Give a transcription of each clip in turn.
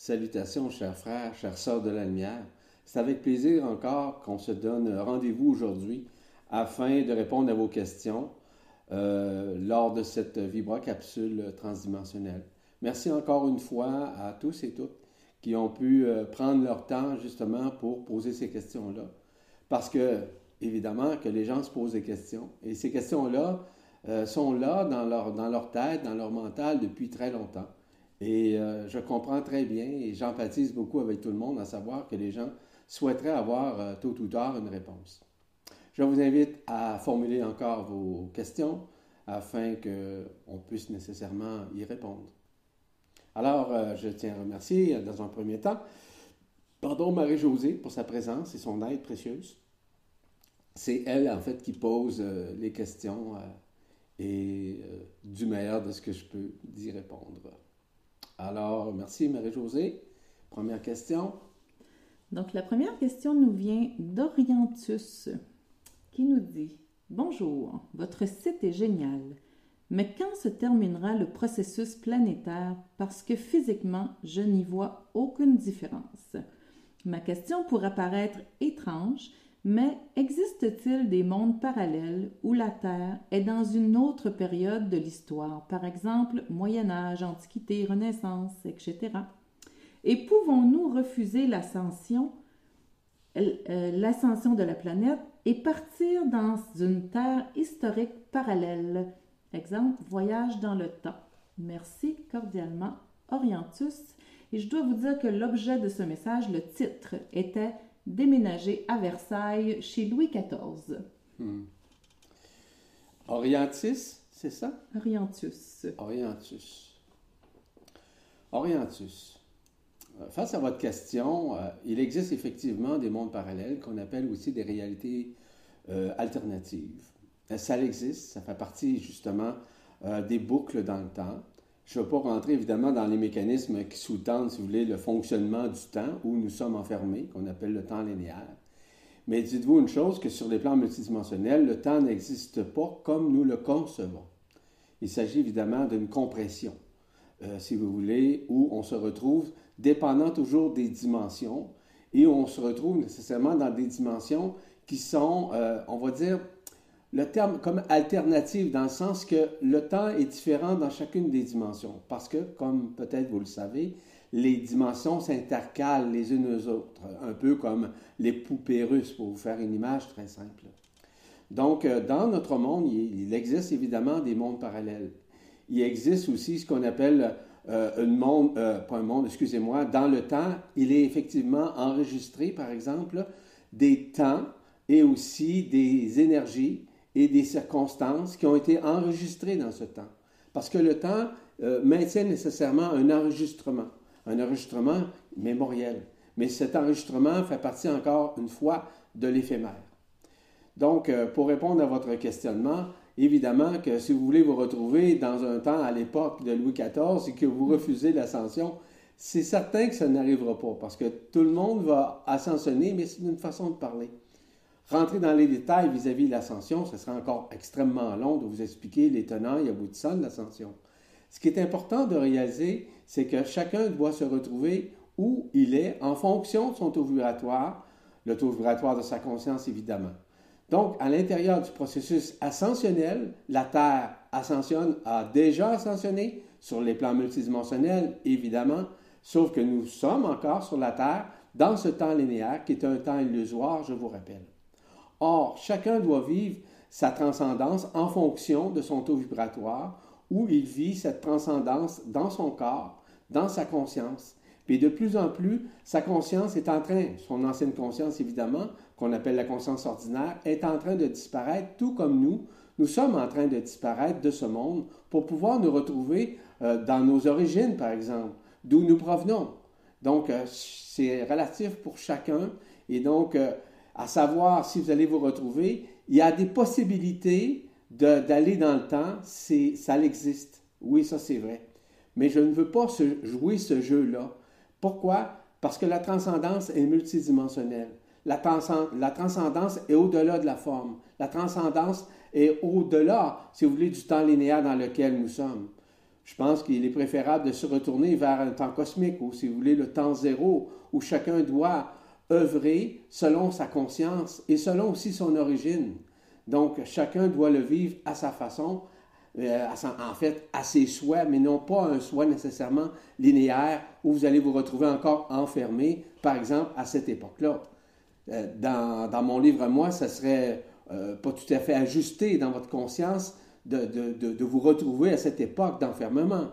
Salutations, chers frères, chères sœurs de la lumière. C'est avec plaisir encore qu'on se donne rendez-vous aujourd'hui afin de répondre à vos questions euh, lors de cette vibra-capsule transdimensionnelle. Merci encore une fois à tous et toutes qui ont pu euh, prendre leur temps justement pour poser ces questions-là. Parce que, évidemment, que les gens se posent des questions. Et ces questions-là euh, sont là dans leur, dans leur tête, dans leur mental depuis très longtemps. Et euh, je comprends très bien et j'empathise beaucoup avec tout le monde à savoir que les gens souhaiteraient avoir euh, tôt ou tard une réponse. Je vous invite à formuler encore vos questions afin qu'on puisse nécessairement y répondre. Alors, euh, je tiens à remercier dans un premier temps, pardon, Marie-Josée pour sa présence et son aide précieuse. C'est elle, en fait, qui pose les questions et du meilleur de ce que je peux d'y répondre. Alors, merci Marie-Josée. Première question. Donc, la première question nous vient d'Orientus qui nous dit Bonjour, votre site est génial, mais quand se terminera le processus planétaire? Parce que physiquement, je n'y vois aucune différence Ma question pourrait paraître étrange, mais existe-t-il des mondes parallèles où la Terre est dans une autre période de l'histoire, par exemple Moyen Âge, Antiquité, Renaissance, etc. Et pouvons-nous refuser l'ascension, euh, l'ascension de la planète et partir dans une Terre historique parallèle? Exemple, voyage dans le temps. Merci cordialement, Orientus. Et je dois vous dire que l'objet de ce message, le titre, était déménager à Versailles chez Louis XIV. Hmm. Orientis, c'est ça? Orientus. Orientus. Orientus. Euh, face à votre question, euh, il existe effectivement des mondes parallèles qu'on appelle aussi des réalités euh, alternatives. Ça existe, ça fait partie justement des boucles dans le temps. Je ne vais pas rentrer évidemment dans les mécanismes qui sous-tendent, si vous voulez, le fonctionnement du temps où nous sommes enfermés, qu'on appelle le temps linéaire. Mais dites-vous une chose, que sur les plans multidimensionnels, le temps n'existe pas comme nous le concevons. Il s'agit évidemment d'une compression, euh, si vous voulez, où on se retrouve dépendant toujours des dimensions et on se retrouve nécessairement dans des dimensions qui sont, euh, on va dire, le terme comme alternative dans le sens que le temps est différent dans chacune des dimensions. Parce que, comme peut-être vous le savez, les dimensions s'intercalent les unes aux autres, un peu comme les poupées russes, pour vous faire une image très simple. Donc, euh, dans notre monde, il existe évidemment des mondes parallèles. Il existe aussi ce qu'on appelle euh, un monde, euh, pas un monde, excusez-moi, dans le temps, il est effectivement enregistré, par exemple, des temps et aussi des énergies et des circonstances qui ont été enregistrées dans ce temps. Parce que le temps euh, maintient nécessairement un enregistrement, un enregistrement mémoriel. Mais cet enregistrement fait partie encore une fois de l'éphémère. Donc, euh, pour répondre à votre questionnement, évidemment que si vous voulez vous retrouver dans un temps à l'époque de Louis XIV et que vous refusez l'ascension, c'est certain que ça n'arrivera pas parce que tout le monde va ascensionner, mais c'est une façon de parler. Rentrer dans les détails vis-à-vis de l'ascension, ce serait encore extrêmement long de vous expliquer les tenants et aboutissants de l'ascension. Ce qui est important de réaliser, c'est que chacun doit se retrouver où il est en fonction de son taux vibratoire, le taux vibratoire de sa conscience évidemment. Donc, à l'intérieur du processus ascensionnel, la Terre ascensionne, a déjà ascensionné sur les plans multidimensionnels, évidemment, sauf que nous sommes encore sur la Terre dans ce temps linéaire qui est un temps illusoire, je vous rappelle. Or, chacun doit vivre sa transcendance en fonction de son taux vibratoire, où il vit cette transcendance dans son corps, dans sa conscience. Puis de plus en plus, sa conscience est en train, son ancienne conscience évidemment, qu'on appelle la conscience ordinaire, est en train de disparaître, tout comme nous. Nous sommes en train de disparaître de ce monde pour pouvoir nous retrouver euh, dans nos origines, par exemple, d'où nous provenons. Donc, euh, c'est relatif pour chacun. Et donc, euh, à savoir si vous allez vous retrouver, il y a des possibilités d'aller dans le temps, ça existe. Oui, ça c'est vrai. Mais je ne veux pas jouer ce jeu-là. Pourquoi? Parce que la transcendance est multidimensionnelle. La, la transcendance est au-delà de la forme. La transcendance est au-delà, si vous voulez, du temps linéaire dans lequel nous sommes. Je pense qu'il est préférable de se retourner vers un temps cosmique, ou si vous voulez, le temps zéro, où chacun doit œuvrer selon sa conscience et selon aussi son origine. Donc, chacun doit le vivre à sa façon, euh, en fait, à ses souhaits, mais non pas un souhait nécessairement linéaire où vous allez vous retrouver encore enfermé, par exemple, à cette époque-là. Euh, dans, mon livre à moi, ça serait euh, pas tout à fait ajusté dans votre conscience de, de vous retrouver à cette époque d'enfermement.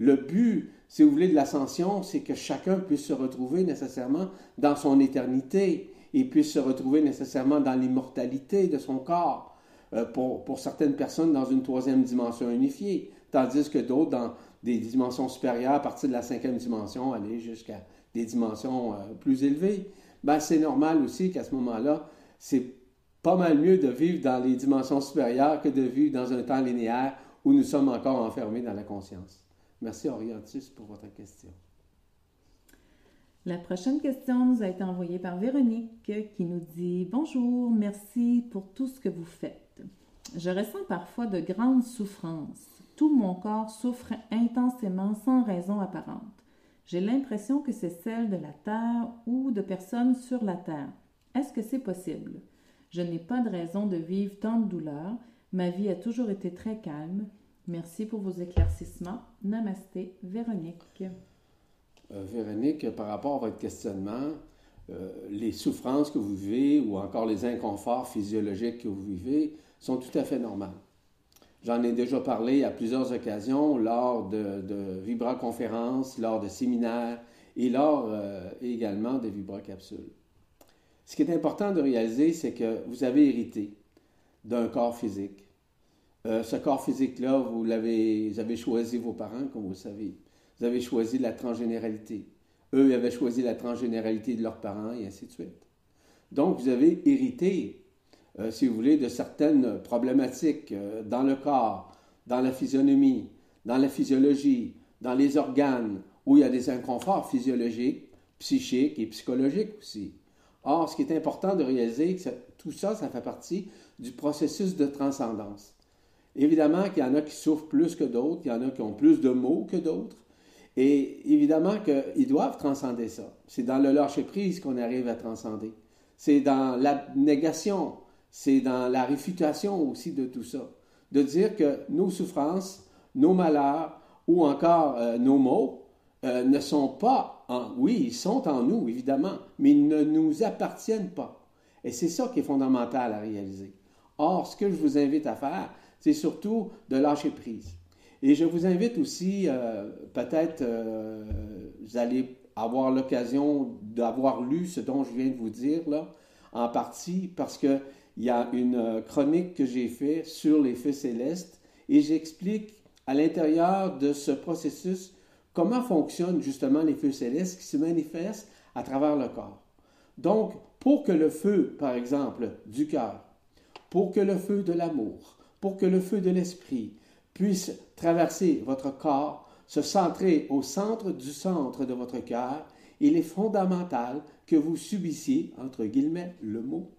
Le but, si vous voulez, de l'ascension, c'est que chacun puisse se retrouver nécessairement dans son éternité et puisse se retrouver nécessairement dans l'immortalité de son corps. Euh, pour, certaines personnes dans une troisième dimension unifiée, tandis que d'autres dans des dimensions supérieures, à partir de la cinquième dimension, aller jusqu'à des dimensions euh, plus élevées. Ben, c'est normal aussi qu'à ce moment-là, c'est pas mal mieux de vivre dans les dimensions supérieures que de vivre dans un temps linéaire où nous sommes encore enfermés dans la conscience. Merci Orientus pour votre question. La prochaine question nous a été envoyée par Véronique qui nous dit Bonjour, merci pour tout ce que vous faites. Je ressens parfois de grandes souffrances. Tout mon corps souffre intensément sans raison apparente. J'ai l'impression que c'est celle de la Terre ou de personnes sur la Terre. Est-ce que c'est possible? Je n'ai pas de raison de vivre tant de douleurs. Ma vie a toujours été très calme. Merci pour vos éclaircissements. Namasté, Véronique. Euh, Véronique, par rapport à votre questionnement, euh, les souffrances que vous vivez ou encore les inconforts physiologiques que vous vivez sont tout à fait normales. J'en ai déjà parlé à plusieurs occasions lors de, de vibra-conférences, lors de séminaires et lors euh, également de vibra-capsules. Ce qui est important de réaliser, c'est que vous avez hérité d'un corps physique. Ce corps physique-là, vous, l'avez, avez choisi vos parents, comme vous savez. Vous avez choisi la transgénéralité. Eux avaient choisi la transgénéralité de leurs parents et ainsi de suite. Donc, vous avez hérité, euh, si vous voulez, de certaines problématiques euh, dans le corps, dans la physionomie, dans la physiologie, dans les organes, où il y a des inconforts physiologiques, psychiques et psychologiques aussi. Or, ce qui est important de réaliser, que tout ça, ça fait partie du processus de transcendance. Évidemment qu'il y en a qui souffrent plus que d'autres, il y en a qui ont plus de maux que d'autres, et évidemment qu'ils doivent transcender ça. C'est dans le lâcher-prise qu'on arrive à transcender. C'est dans la négation, c'est dans la réfutation aussi de tout ça. De dire que nos souffrances, nos malheurs ou encore euh, nos maux euh, ne sont pas en... Oui, ils sont en nous, évidemment, mais ils ne nous appartiennent pas. Et c'est ça qui est fondamental à réaliser. Or, ce que je vous invite à faire, c'est surtout de lâcher prise. Et je vous invite aussi, euh, peut-être, euh, vous allez avoir l'occasion d'avoir lu ce dont je viens de vous dire, là, en partie, parce qu'il y a une euh, chronique que j'ai faite sur les feux célestes et j'explique à l'intérieur de ce processus comment fonctionnent justement les feux célestes qui se manifestent à travers le corps. Donc, pour que le feu, par exemple, du cœur, pour que le feu de l'amour, pour que le feu de l'esprit, puisse traverser votre corps, se centrer au centre du centre de votre cœur, il est fondamental que vous subissiez, entre guillemets, le mot,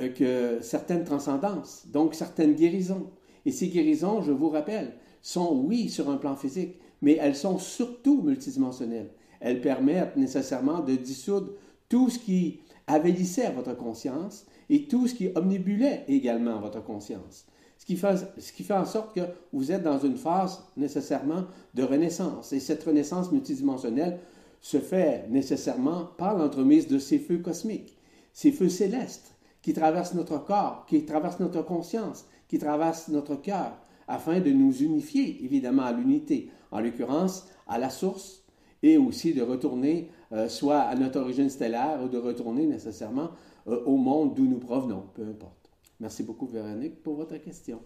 euh, que certaines transcendances, donc certaines guérisons. Et ces guérisons, je vous rappelle, sont oui sur un plan physique, mais elles sont surtout multidimensionnelles. Elles permettent nécessairement de dissoudre tout ce qui avélissait votre conscience et tout ce qui omnibulait également votre conscience ce qui, fait, en sorte que vous êtes dans une phase nécessairement de renaissance. Et cette renaissance multidimensionnelle se fait nécessairement par l'entremise de ces feux cosmiques, ces feux célestes qui traversent notre corps, qui traversent notre conscience, qui traversent notre cœur, afin de nous unifier évidemment à l'unité, en l'occurrence à la source, et aussi de retourner euh, soit à notre origine stellaire ou de retourner nécessairement euh, au monde d'où nous provenons, peu importe. Merci beaucoup, Véronique, pour votre question.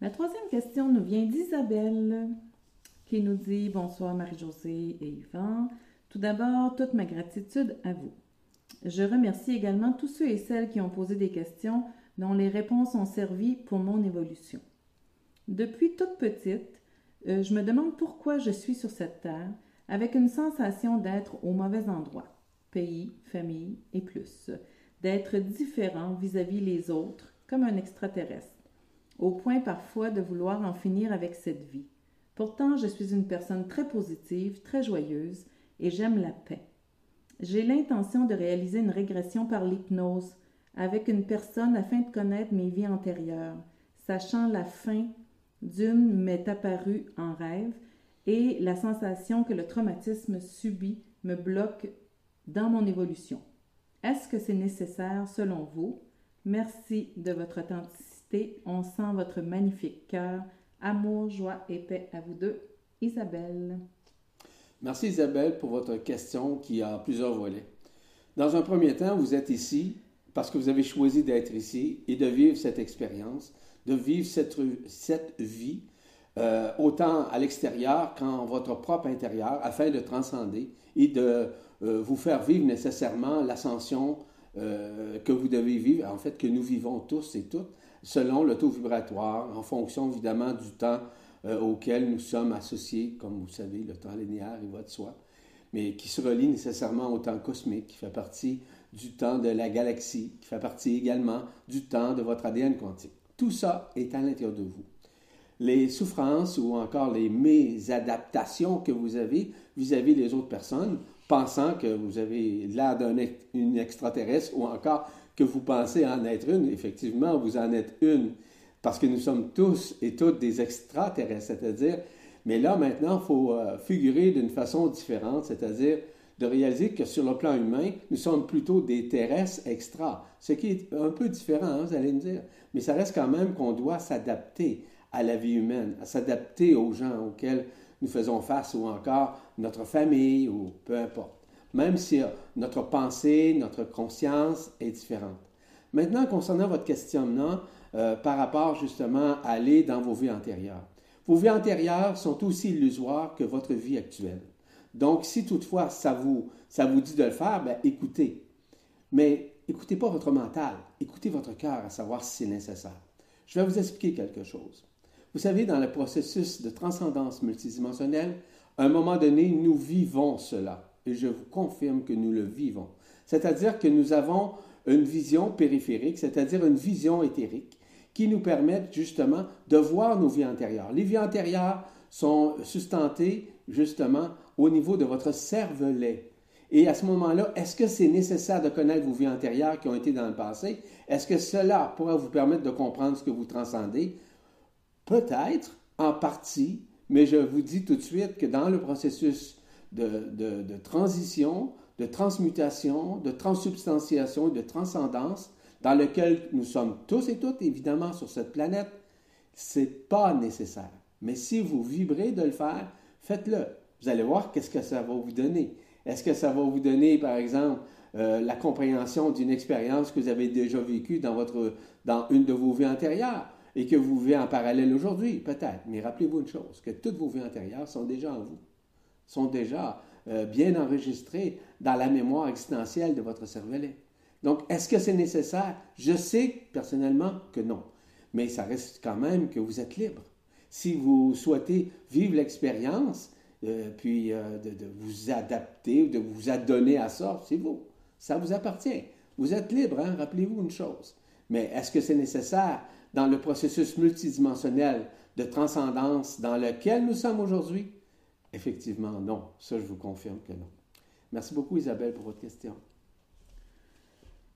La troisième question nous vient d'Isabelle, qui nous dit Bonsoir Marie-Josée et Yvan. Tout d'abord, toute ma gratitude à vous. Je remercie également tous ceux et celles qui ont posé des questions dont les réponses ont servi pour mon évolution. Depuis toute petite, euh, je me demande pourquoi je suis sur cette terre avec une sensation d'être au mauvais endroit, pays, famille et plus d'être différent vis-à-vis les autres, comme un extraterrestre, au point parfois de vouloir en finir avec cette vie. Pourtant, je suis une personne très positive, très joyeuse, et j'aime la paix. J'ai l'intention de réaliser une régression par l'hypnose avec une personne afin de connaître mes vies antérieures, sachant la fin d'une m'est apparue en rêve et la sensation que le traumatisme subi me bloque dans mon évolution. Est-ce que c'est nécessaire selon vous? Merci de votre authenticité. On sent votre magnifique cœur. Amour, joie et paix à vous deux. Isabelle. Merci Isabelle pour votre question qui a plusieurs volets. Dans un premier temps, vous êtes ici parce que vous avez choisi d'être ici et de vivre cette expérience, de vivre cette, cette vie, euh, autant à l'extérieur qu'en votre propre intérieur, afin de transcender et de vous faire vivre nécessairement l'ascension euh, que vous devez vivre, en fait que nous vivons tous et toutes, selon le taux vibratoire, en fonction évidemment du temps auquel nous sommes associés, comme vous savez, le temps linéaire, va de soi, mais qui se relie nécessairement au temps cosmique, qui fait partie du temps de la galaxie, qui fait partie également du temps de votre ADN quantique. Tout ça est à l'intérieur de vous. Les souffrances ou encore les mésadaptations que vous avez vis-à-vis des autres personnes, pensant que vous avez l'air d'une extraterrestre ou encore que vous pensez en être une, effectivement, vous en êtes une, parce que nous sommes tous et toutes des extraterrestres, c'est-à-dire, mais là maintenant, il faut euh, figurer d'une façon différente, c'est-à-dire de réaliser que sur le plan humain, nous sommes plutôt des terrestres extra, ce qui est un peu différent, hein, vous allez me dire, mais ça reste quand même qu'on doit s'adapter à la vie humaine, à s'adapter aux gens auxquels faisons face ou encore notre famille ou peu importe, même si euh, notre pensée, notre conscience est différente. Maintenant, concernant votre questionnement euh, par rapport justement à aller dans vos vies antérieures. Vos vies antérieures sont aussi illusoires que votre vie actuelle. Donc, si toutefois ça vous, ça vous dit de le faire, ben, écoutez. Mais écoutez pas votre mental, écoutez votre cœur à savoir si c'est nécessaire. Je vais vous expliquer quelque chose. Vous savez, dans le processus de transcendance multidimensionnelle, à un moment donné, nous vivons cela. Et je vous confirme que nous le vivons. C'est-à-dire que nous avons une vision périphérique, c'est-à-dire une vision éthérique, qui nous permet justement de voir nos vies antérieures. Les vies antérieures sont sustentées justement au niveau de votre cervelet. Et à ce moment-là, est-ce que c'est nécessaire de connaître vos vies antérieures qui ont été dans le passé? Est-ce que cela pourrait vous permettre de comprendre ce que vous transcendez? Peut-être, en partie, mais je vous dis tout de suite que dans le processus de, transition, de transmutation, de transsubstantiation, de transcendance, dans lequel nous sommes tous et toutes, évidemment, sur cette planète, c'est pas nécessaire. Mais si vous vibrez de le faire, faites-le. Vous allez voir qu'est-ce que ça va vous donner. Est-ce que ça va vous donner, par exemple, euh, la compréhension d'une expérience que vous avez déjà vécue dans, dans une de vos vies antérieures? Et que vous vivez en parallèle aujourd'hui? Peut-être. Mais rappelez-vous une chose, que toutes vos vies antérieures sont déjà en vous, sont déjà euh, bien enregistrées dans la mémoire existentielle de votre cervelet. Donc, est-ce que c'est nécessaire? Je sais personnellement que non. Mais ça reste quand même que vous êtes libre. Si vous souhaitez vivre l'expérience, euh, puis euh, de, vous adapter de vous adonner à ça, c'est vous. Ça vous appartient. Vous êtes libre, hein? rappelez-vous une chose. Mais est-ce que c'est nécessaire dans le processus multidimensionnel de transcendance dans lequel nous sommes aujourd'hui? Effectivement, non. Ça, je vous confirme que non. Merci beaucoup, Isabelle, pour votre question.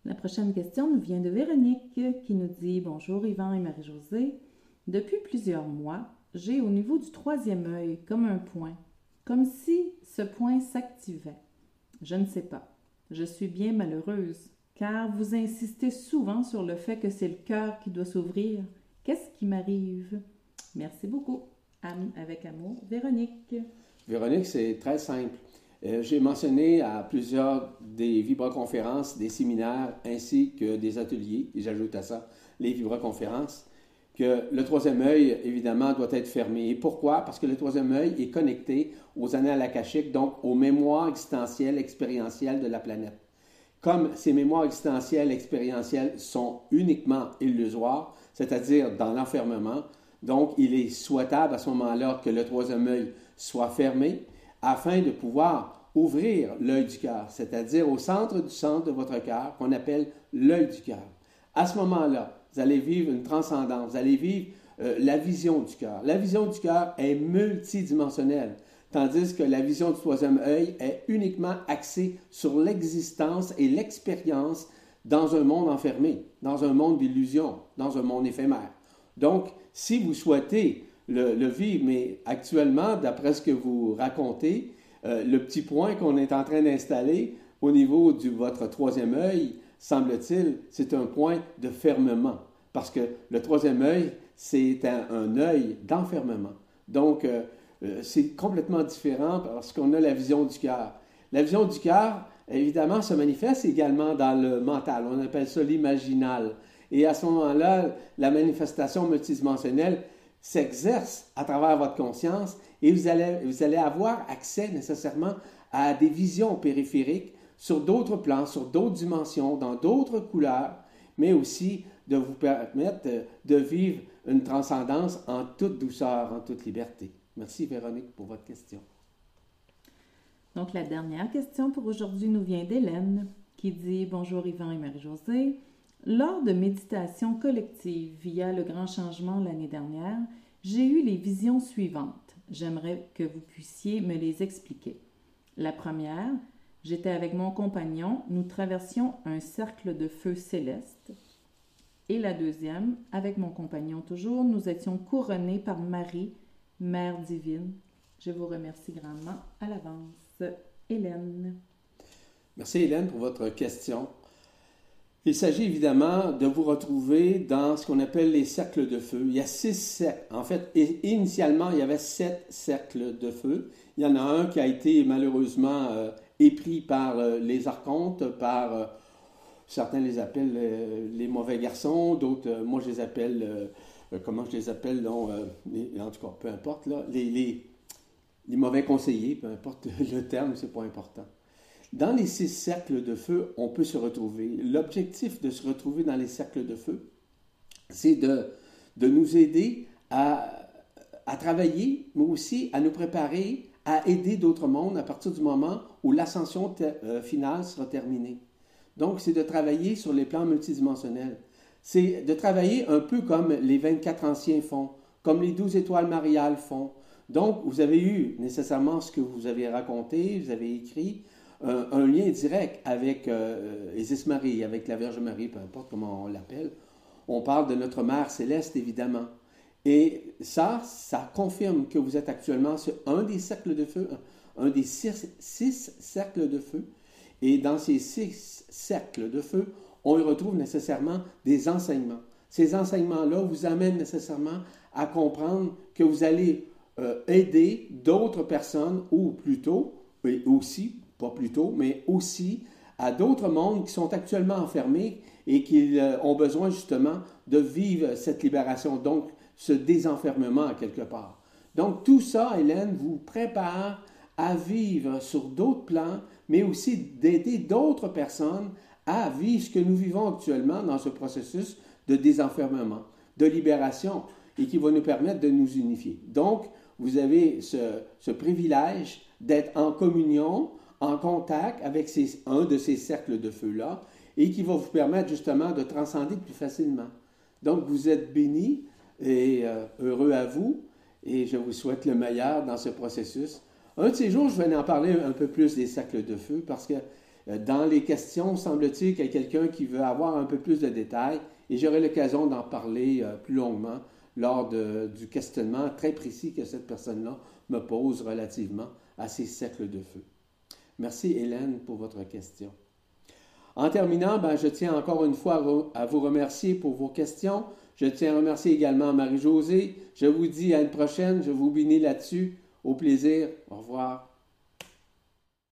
La prochaine question nous vient de Véronique qui nous dit Bonjour Yvan et Marie-Josée. Depuis plusieurs mois, j'ai au niveau du troisième œil comme un point comme si ce point s'activait. Je ne sais pas. Je suis bien malheureuse, car vous insistez souvent sur le fait que c'est le cœur qui doit s'ouvrir. Qu'est-ce qui m'arrive? Merci beaucoup. avec amour, Véronique. Véronique, c'est très simple. Euh, j'ai mentionné à plusieurs des vibroconférences, des séminaires ainsi que des ateliers, et j'ajoute à ça les vibroconférences, que le troisième œil, évidemment, doit être fermé. Et pourquoi? Parce que le troisième œil est connecté aux annales akashiques, donc aux mémoires existentielles, expérientielles de la planète. Comme ces mémoires existentielles, expérientielles sont uniquement illusoires, c'est-à-dire dans l'enfermement, donc il est souhaitable à ce moment-là que le troisième œil soit fermé afin de pouvoir ouvrir l'œil du cœur, c'est-à-dire au centre du centre de votre cœur qu'on appelle l'œil du cœur. À ce moment-là, vous allez vivre une transcendance, vous allez vivre euh, la vision du cœur. La vision du cœur est multidimensionnelle, tandis que la vision du troisième œil est uniquement axée sur l'existence et l'expérience dans un monde enfermé, dans un monde d'illusions, dans un monde éphémère. Donc, si vous souhaitez le, vivre, mais actuellement, d'après ce que vous racontez, euh, le petit point qu'on est en train d'installer au niveau de votre troisième œil, semble-t-il, c'est un point de fermement. Parce que le troisième œil, c'est un, œil d'enfermement. Donc, euh, euh, c'est complètement différent parce qu'on a la vision du cœur. La vision du cœur, évidemment, se manifeste également dans le mental. On appelle ça l'imaginal. Et à ce moment-là, la manifestation multidimensionnelle s'exerce à travers votre conscience et vous allez, vous allez avoir accès nécessairement à des visions périphériques sur d'autres plans, sur d'autres dimensions, dans d'autres couleurs, mais aussi de vous permettre de vivre une transcendance en toute douceur, en toute liberté. Merci Véronique pour votre question. Donc la dernière question pour aujourd'hui nous vient d'Hélène qui dit Bonjour Yvan et Marie-Josée. Lors de méditation collective via le grand changement l'année dernière, j'ai eu les visions suivantes. J'aimerais que vous puissiez me les expliquer. La première, j'étais avec mon compagnon, nous traversions un cercle de feu céleste. Et la deuxième, avec mon compagnon toujours, nous étions couronnés par Marie, Mère divine. Je vous remercie grandement à l'avance. Hélène. Merci Hélène pour votre question. Il s'agit évidemment de vous retrouver dans ce qu'on appelle les cercles de feu. Il y a six cercles. En fait, initialement, il y avait sept cercles de feu. Il y en a un qui a été malheureusement euh, épris par euh, les archontes, par euh, certains les appellent les mauvais garçons, d'autres, moi je les appelle, comment je les appelle, en tout cas, peu importe, là, les, les, les mauvais conseillers, peu importe le terme, c'est pas important. Dans les six cercles de feu, on peut se retrouver. L'objectif de se retrouver dans les cercles de feu, c'est de, de nous aider à, à travailler, mais aussi à nous préparer à aider d'autres mondes à partir du moment où l'ascension euh, finale sera terminée. Donc, c'est de travailler sur les plans multidimensionnels. C'est de travailler un peu comme les 24 anciens font, comme les 12 étoiles mariales font. Donc, vous avez eu nécessairement ce que vous avez raconté, vous avez écrit, un, lien direct avec euh, Isis Marie, avec la Vierge Marie, peu importe comment on l'appelle. On parle de notre Mère céleste, évidemment. Et ça, ça confirme que vous êtes actuellement sur un des cercles de feu, un des six cercles de feu. Et dans ces six cercles de feu, on y retrouve nécessairement des enseignements. Ces enseignements-là vous amènent nécessairement à comprendre que vous allez euh, aider d'autres personnes, ou plutôt, et aussi pas plus tôt, mais aussi à d'autres mondes qui sont actuellement enfermés et qui euh, ont besoin justement de vivre cette libération, donc ce désenfermement à quelque part. Donc tout ça, Hélène, vous prépare à vivre sur d'autres plans, mais aussi d'aider d'autres personnes à vivre ce que nous vivons actuellement dans ce processus de désenfermement, de libération, et qui va nous permettre de nous unifier. Donc, vous avez ce, privilège d'être en communion en contact avec un de ces cercles de feu-là et qui va vous permettre justement de transcender plus facilement. Donc, vous êtes bénis et euh, heureux à vous et je vous souhaite le meilleur dans ce processus. Un de ces jours, je vais en parler un peu plus des cercles de feu parce que dans les questions, semble-t-il qu'il y a quelqu'un qui veut avoir un peu plus de détails et j'aurai l'occasion d'en parler euh, plus longuement lors du questionnement très précis que cette personne-là me pose relativement à ces cercles de feu. Merci Hélène pour votre question. En terminant, ben, je tiens encore une fois à vous remercier pour vos questions. Je tiens à remercier également Marie-Josée. Je vous dis à une prochaine. Je vous bénis là-dessus. Au plaisir. Au revoir.